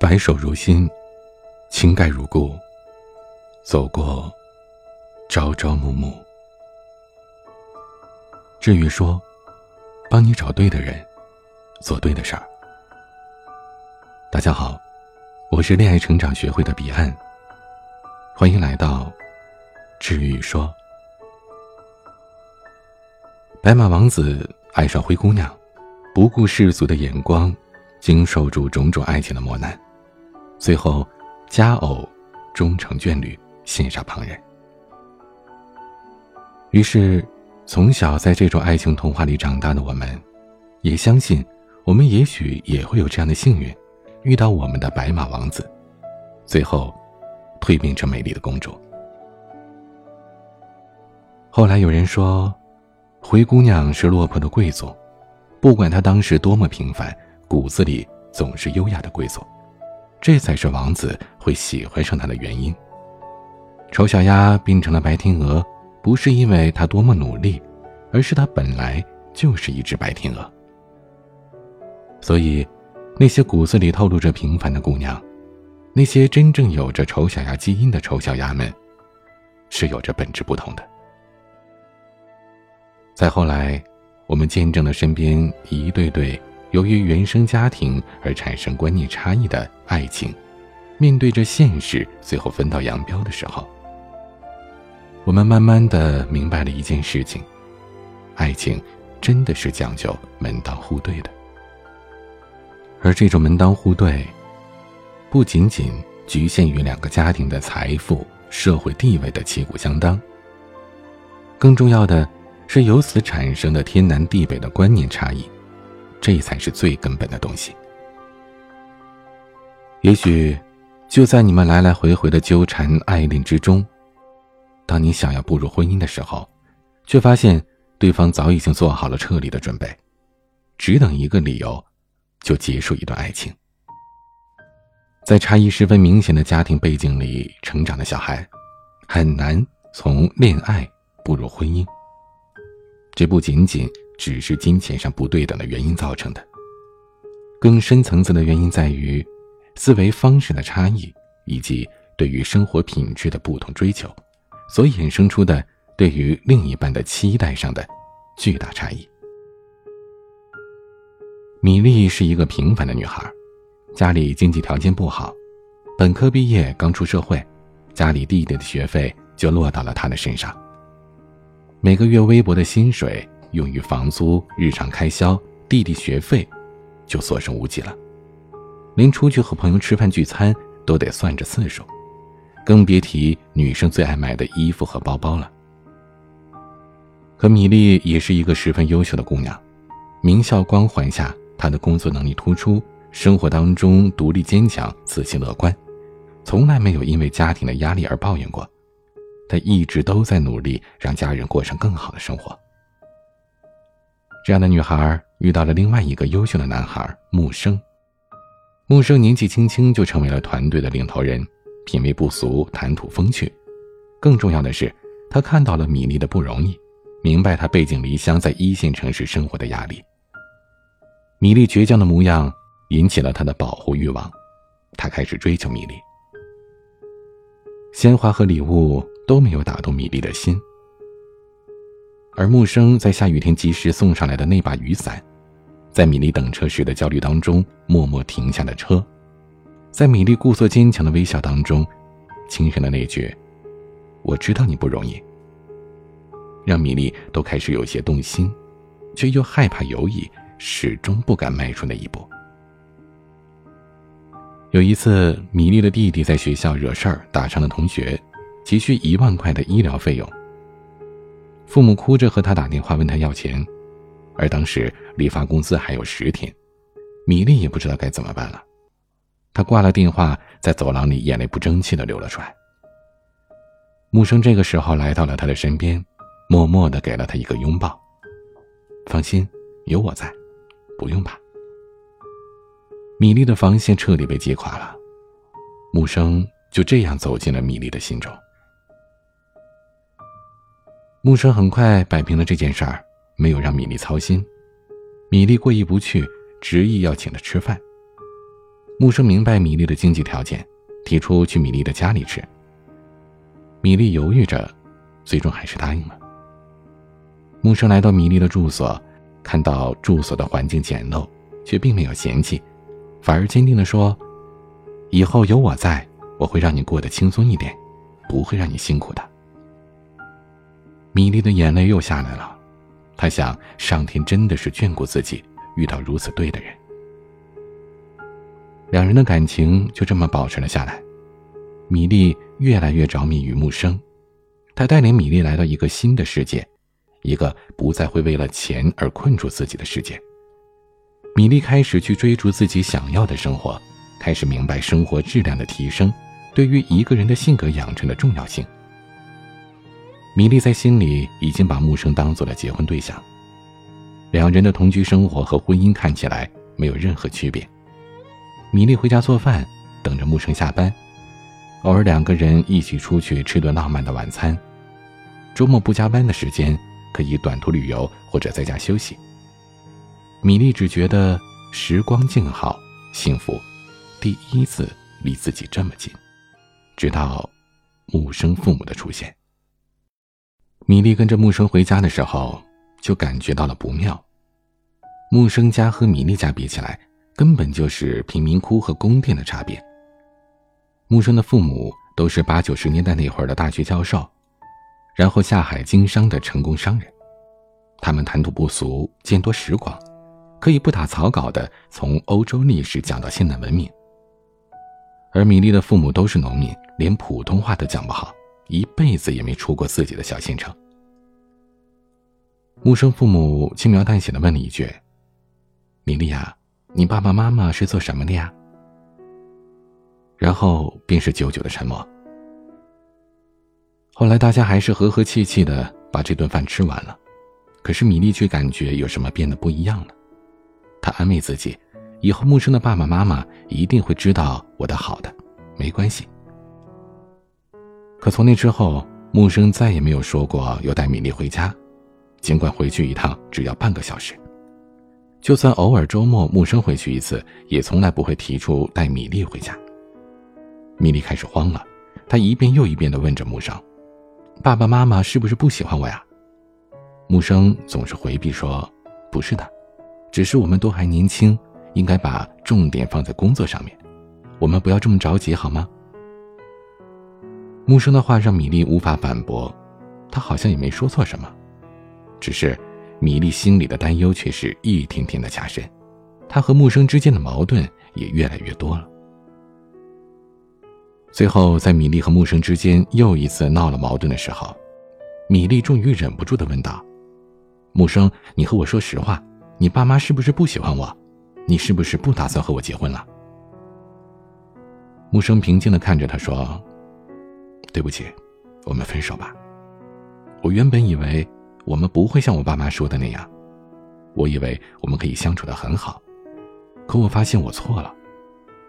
白首如新，情盖如故。走过朝朝暮暮。至于说，帮你找对的人，做对的事儿。大家好，我是恋爱成长学会的彼岸。欢迎来到治愈说。白马王子爱上灰姑娘，不顾世俗的眼光，经受住种种爱情的磨难。最后，佳偶终成眷侣，羡煞旁人。于是，从小在这种爱情童话里长大的我们，也相信，我们也许也会有这样的幸运，遇到我们的白马王子，最后，蜕变成美丽的公主。后来有人说，灰姑娘是落魄的贵族，不管她当时多么平凡，骨子里总是优雅的贵族。这才是王子会喜欢上她的原因。丑小鸭变成了白天鹅，不是因为它多么努力，而是它本来就是一只白天鹅。所以，那些骨子里透露着平凡的姑娘，那些真正有着丑小鸭基因的丑小鸭们，是有着本质不同的。再后来，我们见证了身边一对对。由于原生家庭而产生观念差异的爱情，面对着现实，最后分道扬镳的时候，我们慢慢的明白了一件事情：爱情真的是讲究门当户对的。而这种门当户对，不仅仅局限于两个家庭的财富、社会地位的旗鼓相当，更重要的是由此产生的天南地北的观念差异。这才是最根本的东西。也许，就在你们来来回回的纠缠爱恋之中，当你想要步入婚姻的时候，却发现对方早已经做好了撤离的准备，只等一个理由，就结束一段爱情。在差异十分明显的家庭背景里成长的小孩，很难从恋爱步入婚姻。这不仅仅。只是金钱上不对等的原因造成的，更深层次的原因在于思维方式的差异，以及对于生活品质的不同追求，所衍生出的对于另一半的期待上的巨大差异。米莉是一个平凡的女孩，家里经济条件不好，本科毕业刚出社会，家里弟弟的学费就落到了她的身上，每个月微薄的薪水。用于房租、日常开销、弟弟学费，就所剩无几了。连出去和朋友吃饭聚餐都得算着次数，更别提女生最爱买的衣服和包包了。可米莉也是一个十分优秀的姑娘，名校光环下，她的工作能力突出，生活当中独立坚强、自信乐观，从来没有因为家庭的压力而抱怨过。她一直都在努力让家人过上更好的生活。这样的女孩遇到了另外一个优秀的男孩木生。木生年纪轻轻就成为了团队的领头人，品味不俗，谈吐风趣。更重要的是，他看到了米莉的不容易，明白她背井离乡在一线城市生活的压力。米莉倔强的模样引起了他的保护欲望，他开始追求米莉。鲜花和礼物都没有打动米莉的心。而木生在下雨天及时送上来的那把雨伞，在米莉等车时的焦虑当中默默停下了车，在米莉故作坚强的微笑当中，轻声的那句“我知道你不容易”，让米莉都开始有些动心，却又害怕犹疑，始终不敢迈出那一步。有一次，米莉的弟弟在学校惹事儿，打伤了同学，急需一万块的医疗费用。父母哭着和他打电话问他要钱，而当时离发工资还有十天，米粒也不知道该怎么办了。他挂了电话，在走廊里眼泪不争气的流了出来。木生这个时候来到了他的身边，默默的给了他一个拥抱。放心，有我在，不用怕。米粒的防线彻底被击垮了，木生就这样走进了米粒的心中。木生很快摆平了这件事儿，没有让米粒操心。米粒过意不去，执意要请他吃饭。木生明白米粒的经济条件，提出去米粒的家里吃。米粒犹豫着，最终还是答应了。木生来到米粒的住所，看到住所的环境简陋，却并没有嫌弃，反而坚定地说：“以后有我在，我会让你过得轻松一点，不会让你辛苦的。”米粒的眼泪又下来了，他想，上天真的是眷顾自己，遇到如此对的人。两人的感情就这么保持了下来。米粒越来越着迷于木生，他带领米粒来到一个新的世界。一个不再会为了钱而困住自己的世界。米莉开始去追逐自己想要的生活，开始明白生活质量的提升对于一个人的性格养成的重要性。米莉在心里已经把木生当做了结婚对象，两人的同居生活和婚姻看起来没有任何区别。米莉回家做饭，等着木生下班，偶尔两个人一起出去吃顿浪漫的晚餐。周末不加班的时间。可以短途旅游或者在家休息。米莉只觉得时光静好，幸福第一次离自己这么近。直到木生父母的出现，米莉跟着木生回家的时候，就感觉到了不妙。木生家和米莉家比起来，根本就是贫民窟和宫殿的差别。木生的父母都是八九十年代那会儿的大学教授。然后下海经商的成功商人，他们谈吐不俗，见多识广，可以不打草稿的从欧洲历史讲到现代文明。而米莉的父母都是农民，连普通话都讲不好，一辈子也没出过自己的小县城。木生父母轻描淡写的问了一句：“米莉呀，你爸爸妈妈是做什么的呀？”然后便是久久的沉默。后来大家还是和和气气的把这顿饭吃完了，可是米粒却感觉有什么变得不一样了。她安慰自己，以后木生的爸爸妈妈一定会知道我的好的，没关系。可从那之后，木生再也没有说过要带米粒回家，尽管回去一趟只要半个小时。就算偶尔周末木生回去一次，也从来不会提出带米粒回家。米粒开始慌了，她一遍又一遍地问着木生。爸爸妈妈是不是不喜欢我呀？木生总是回避说：“不是的，只是我们都还年轻，应该把重点放在工作上面。我们不要这么着急，好吗？”木生的话让米粒无法反驳，他好像也没说错什么，只是米粒心里的担忧却是一天天的加深，他和木生之间的矛盾也越来越多了。最后，在米粒和木生之间又一次闹了矛盾的时候，米粒终于忍不住的问道：“木生，你和我说实话，你爸妈是不是不喜欢我？你是不是不打算和我结婚了？”木生平静的看着他说：“对不起，我们分手吧。我原本以为我们不会像我爸妈说的那样，我以为我们可以相处的很好，可我发现我错了。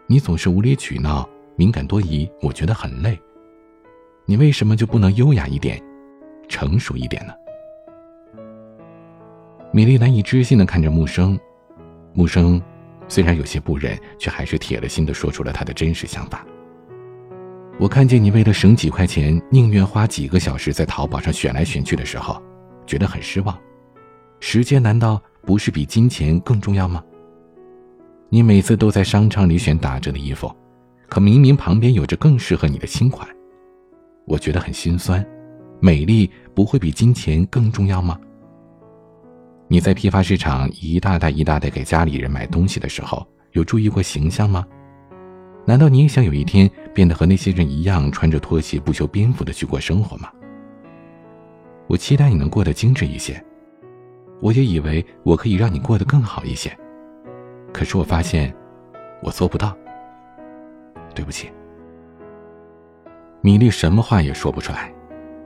你总是无理取闹。”敏感多疑，我觉得很累。你为什么就不能优雅一点，成熟一点呢？米莉难以置信的看着木生，木生虽然有些不忍，却还是铁了心的说出了他的真实想法。我看见你为了省几块钱，宁愿花几个小时在淘宝上选来选去的时候，觉得很失望。时间难道不是比金钱更重要吗？你每次都在商场里选打折的衣服。可明明旁边有着更适合你的新款，我觉得很心酸。美丽不会比金钱更重要吗？你在批发市场一大袋一大袋给家里人买东西的时候，有注意过形象吗？难道你也想有一天变得和那些人一样，穿着拖鞋不修边幅的去过生活吗？我期待你能过得精致一些，我也以为我可以让你过得更好一些，可是我发现，我做不到。对不起，米莉什么话也说不出来，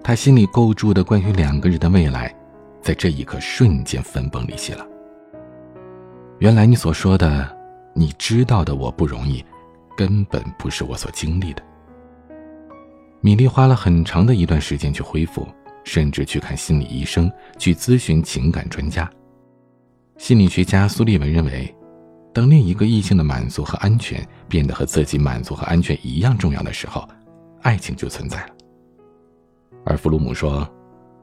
她心里构筑的关于两个人的未来，在这一刻瞬间分崩离析了。原来你所说的，你知道的我不容易，根本不是我所经历的。米莉花了很长的一段时间去恢复，甚至去看心理医生，去咨询情感专家。心理学家苏利文认为。当另一个异性的满足和安全变得和自己满足和安全一样重要的时候，爱情就存在了。而弗鲁姆说，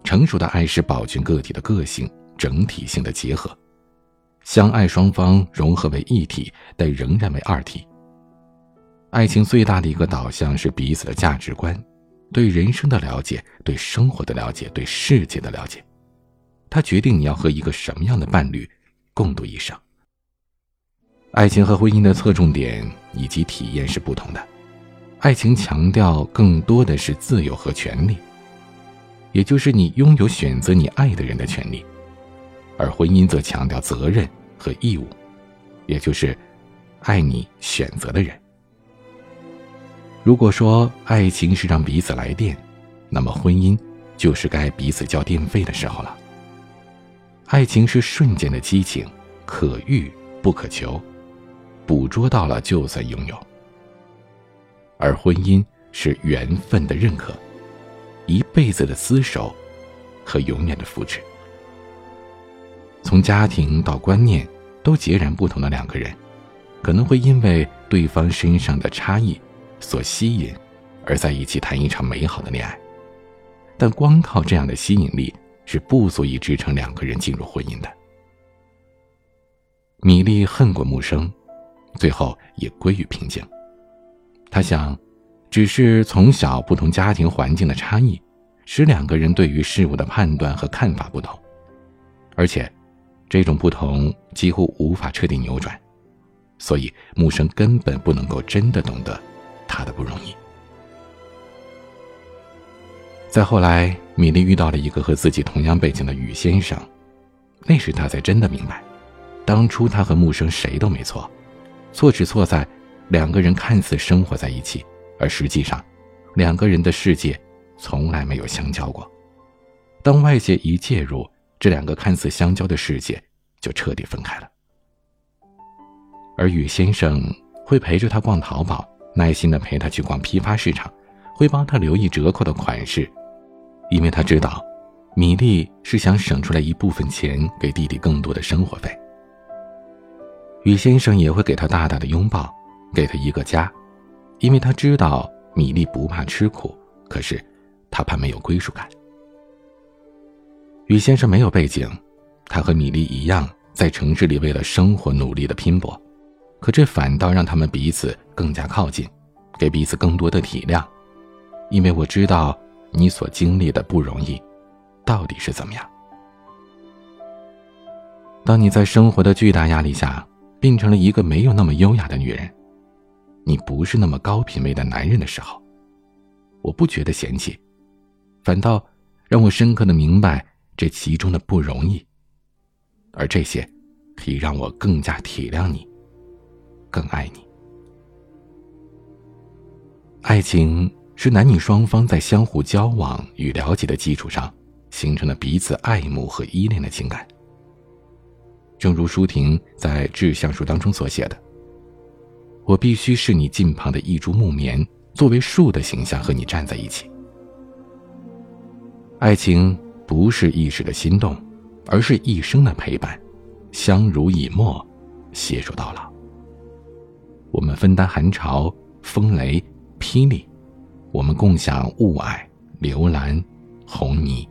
成熟的爱是保全个体的个性整体性的结合，相爱双方融合为一体，但仍然为二体。爱情最大的一个导向是彼此的价值观，对人生的了解，对生活的了解，对世界的了解，它决定你要和一个什么样的伴侣共度一生。爱情和婚姻的侧重点以及体验是不同的，爱情强调更多的是自由和权利，也就是你拥有选择你爱的人的权利，而婚姻则强调责任和义务，也就是爱你选择的人。如果说爱情是让彼此来电，那么婚姻就是该彼此交电费的时候了。爱情是瞬间的激情，可遇不可求。捕捉到了就算拥有，而婚姻是缘分的认可，一辈子的厮守和永远的扶持。从家庭到观念都截然不同的两个人，可能会因为对方身上的差异所吸引，而在一起谈一场美好的恋爱。但光靠这样的吸引力是不足以支撑两个人进入婚姻的。米莉恨过木生。最后也归于平静。他想，只是从小不同家庭环境的差异，使两个人对于事物的判断和看法不同，而且，这种不同几乎无法彻底扭转，所以木生根本不能够真的懂得他的不容易。再后来，米莉遇到了一个和自己同样背景的雨先生，那时他才真的明白，当初他和木生谁都没错。错只错在，两个人看似生活在一起，而实际上，两个人的世界从来没有相交过。当外界一介入，这两个看似相交的世界就彻底分开了。而雨先生会陪着他逛淘宝，耐心的陪他去逛批发市场，会帮他留意折扣的款式，因为他知道，米粒是想省出来一部分钱给弟弟更多的生活费。雨先生也会给他大大的拥抱，给他一个家，因为他知道米粒不怕吃苦，可是他怕没有归属感。雨先生没有背景，他和米粒一样在城市里为了生活努力的拼搏，可这反倒让他们彼此更加靠近，给彼此更多的体谅，因为我知道你所经历的不容易，到底是怎么样。当你在生活的巨大压力下。变成了一个没有那么优雅的女人，你不是那么高品位的男人的时候，我不觉得嫌弃，反倒让我深刻的明白这其中的不容易。而这些，可以让我更加体谅你，更爱你。爱情是男女双方在相互交往与了解的基础上，形成了彼此爱慕和依恋的情感。正如舒婷在《致橡树》当中所写的：“我必须是你近旁的一株木棉，作为树的形象和你站在一起。”爱情不是一时的心动，而是一生的陪伴，相濡以沫，携手到老。我们分担寒潮、风雷、霹雳，我们共享雾霭、流岚、红泥。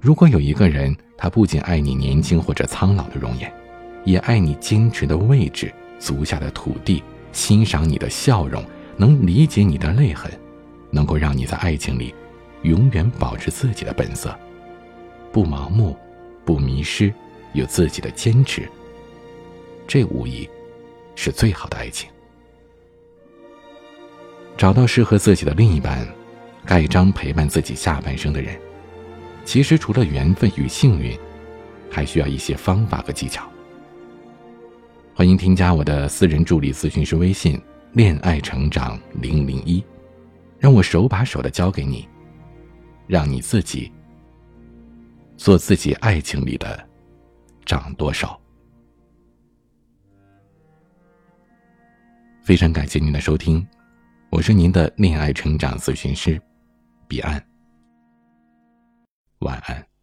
如果有一个人，他不仅爱你年轻或者苍老的容颜，也爱你坚持的位置、足下的土地，欣赏你的笑容，能理解你的泪痕，能够让你在爱情里永远保持自己的本色，不盲目，不迷失，有自己的坚持。这无疑是最好的爱情。找到适合自己的另一半，盖章陪伴自己下半生的人。其实除了缘分与幸运，还需要一些方法和技巧。欢迎添加我的私人助理咨询师微信“恋爱成长零零一”，让我手把手的教给你，让你自己做自己爱情里的掌舵手。非常感谢您的收听，我是您的恋爱成长咨询师彼岸。晚安。